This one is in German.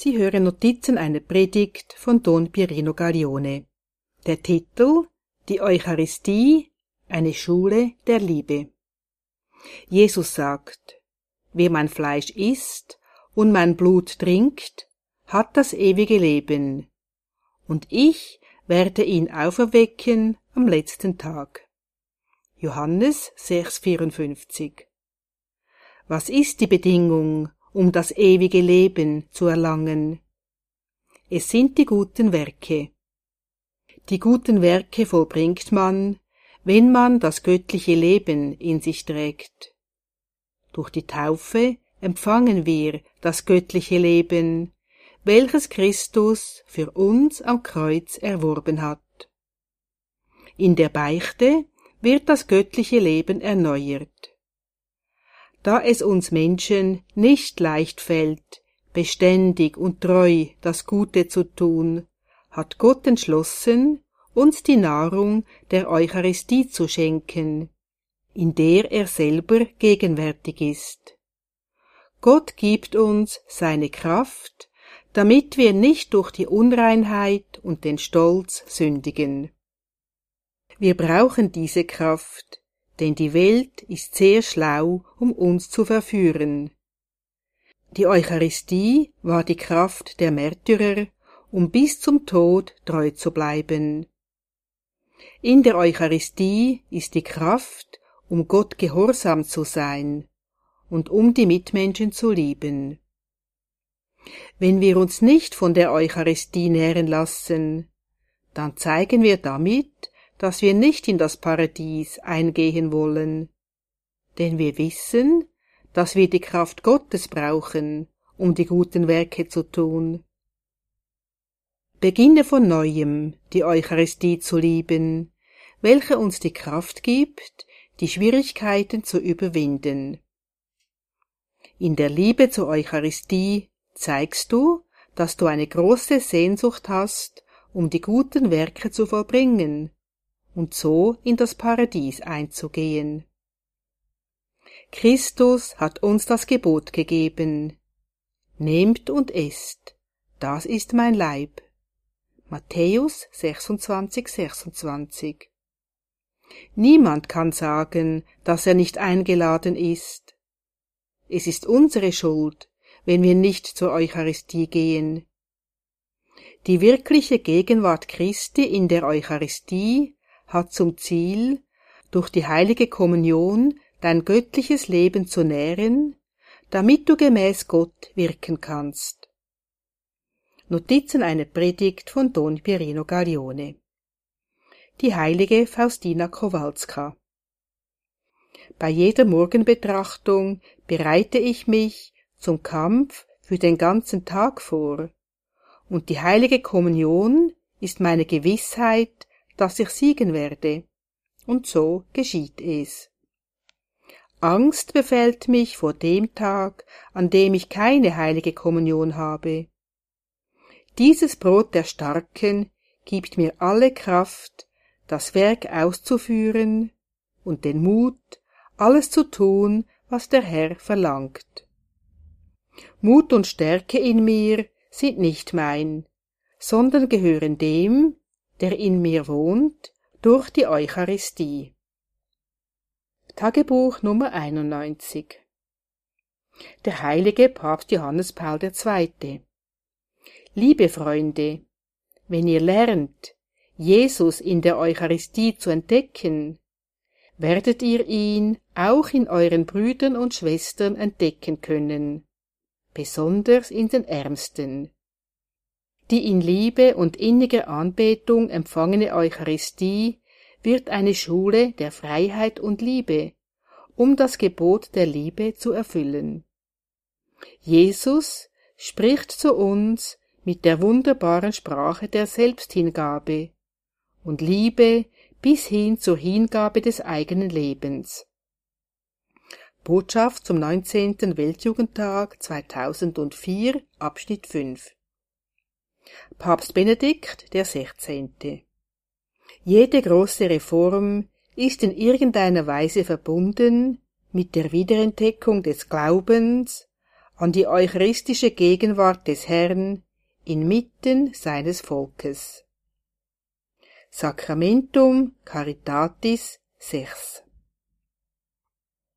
Sie hören Notizen einer Predigt von Don Pierino Gaglione. Der Titel Die Eucharistie, eine Schule der Liebe. Jesus sagt, wer mein Fleisch isst und mein Blut trinkt, hat das ewige Leben, und ich werde ihn auferwecken am letzten Tag. Johannes 6,54 Was ist die Bedingung, um das ewige Leben zu erlangen. Es sind die guten Werke. Die guten Werke vollbringt man, wenn man das göttliche Leben in sich trägt. Durch die Taufe empfangen wir das göttliche Leben, welches Christus für uns am Kreuz erworben hat. In der Beichte wird das göttliche Leben erneuert da es uns Menschen nicht leicht fällt, beständig und treu das Gute zu tun, hat Gott entschlossen, uns die Nahrung der Eucharistie zu schenken, in der er selber gegenwärtig ist. Gott gibt uns seine Kraft, damit wir nicht durch die Unreinheit und den Stolz sündigen. Wir brauchen diese Kraft, denn die Welt ist sehr schlau, um uns zu verführen. Die Eucharistie war die Kraft der Märtyrer, um bis zum Tod treu zu bleiben. In der Eucharistie ist die Kraft, um Gott gehorsam zu sein und um die Mitmenschen zu lieben. Wenn wir uns nicht von der Eucharistie nähren lassen, dann zeigen wir damit, dass wir nicht in das Paradies eingehen wollen, denn wir wissen, dass wir die Kraft Gottes brauchen, um die guten Werke zu tun. Beginne von neuem, die Eucharistie zu lieben, welche uns die Kraft gibt, die Schwierigkeiten zu überwinden. In der Liebe zur Eucharistie zeigst du, dass du eine große Sehnsucht hast, um die guten Werke zu vollbringen, und so in das Paradies einzugehen. Christus hat uns das Gebot gegeben. Nehmt und esst, das ist mein Leib. Matthäus 26, 26. Niemand kann sagen, dass er nicht eingeladen ist. Es ist unsere Schuld, wenn wir nicht zur Eucharistie gehen. Die wirkliche Gegenwart Christi in der Eucharistie hat zum Ziel, durch die heilige Kommunion dein göttliches Leben zu nähren, damit du gemäß Gott wirken kannst. Notizen einer Predigt von Don Pierino Gaglione Die heilige Faustina Kowalska. Bei jeder Morgenbetrachtung bereite ich mich zum Kampf für den ganzen Tag vor, und die heilige Kommunion ist meine Gewissheit, dass ich siegen werde. Und so geschieht es. Angst befällt mich vor dem Tag, an dem ich keine heilige Kommunion habe. Dieses Brot der Starken gibt mir alle Kraft, das Werk auszuführen und den Mut, alles zu tun, was der Herr verlangt. Mut und Stärke in mir sind nicht mein, sondern gehören dem, der in mir wohnt, durch die Eucharistie. Tagebuch Nummer 91 Der heilige Papst Johannes Paul II. Liebe Freunde, wenn ihr lernt, Jesus in der Eucharistie zu entdecken, werdet ihr ihn auch in euren Brüdern und Schwestern entdecken können, besonders in den Ärmsten die in Liebe und inniger Anbetung empfangene Eucharistie wird eine Schule der Freiheit und Liebe, um das Gebot der Liebe zu erfüllen. Jesus spricht zu uns mit der wunderbaren Sprache der Selbsthingabe und Liebe bis hin zur Hingabe des eigenen Lebens. Botschaft zum 19. Weltjugendtag 2004, Abschnitt 5 Papst Benedikt der Sechzehnte. Jede große Reform ist in irgendeiner Weise verbunden mit der Wiederentdeckung des Glaubens an die eucharistische Gegenwart des Herrn inmitten seines Volkes. Sacramentum Caritatis 6